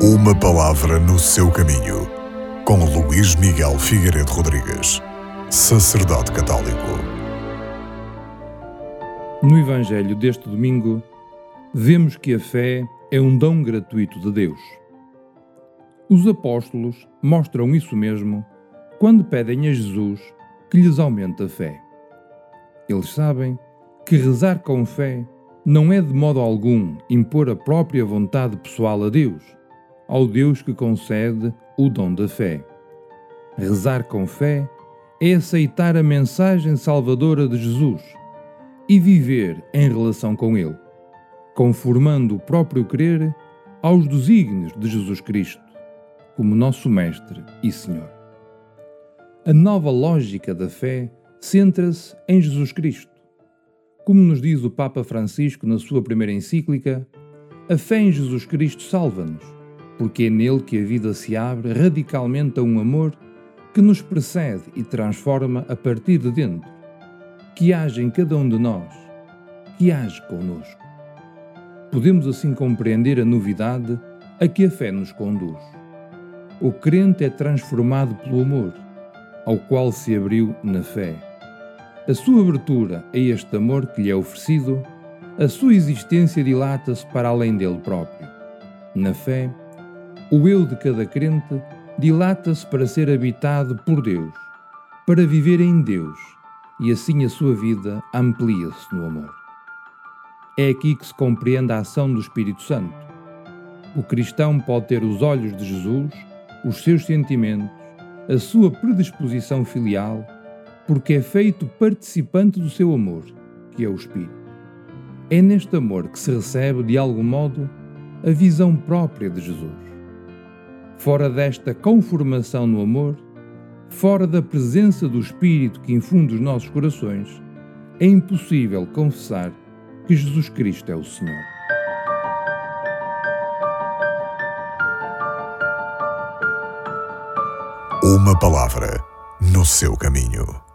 Uma palavra no seu caminho, com Luís Miguel Figueiredo Rodrigues, sacerdote católico. No Evangelho deste domingo, vemos que a fé é um dom gratuito de Deus. Os apóstolos mostram isso mesmo quando pedem a Jesus que lhes aumente a fé. Eles sabem que rezar com fé não é de modo algum impor a própria vontade pessoal a Deus, ao Deus que concede o dom da fé. Rezar com fé é aceitar a mensagem salvadora de Jesus e viver em relação com Ele, conformando o próprio querer aos desígnios de Jesus Cristo, como nosso Mestre e Senhor. A nova lógica da fé centra-se em Jesus Cristo como nos diz o Papa Francisco na sua primeira encíclica, a fé em Jesus Cristo salva-nos, porque é nele que a vida se abre radicalmente a um amor que nos precede e transforma a partir de dentro, que age em cada um de nós, que age conosco. Podemos assim compreender a novidade a que a fé nos conduz. O crente é transformado pelo amor, ao qual se abriu na fé a sua abertura a este amor que lhe é oferecido, a sua existência dilata-se para além dele próprio. Na fé, o eu de cada crente dilata-se para ser habitado por Deus, para viver em Deus, e assim a sua vida amplia-se no amor. É aqui que se compreende a ação do Espírito Santo. O cristão pode ter os olhos de Jesus, os seus sentimentos, a sua predisposição filial porque é feito participante do seu amor, que é o Espírito. É neste amor que se recebe, de algum modo, a visão própria de Jesus. Fora desta conformação no amor, fora da presença do Espírito que infunde os nossos corações, é impossível confessar que Jesus Cristo é o Senhor. Uma palavra no seu caminho.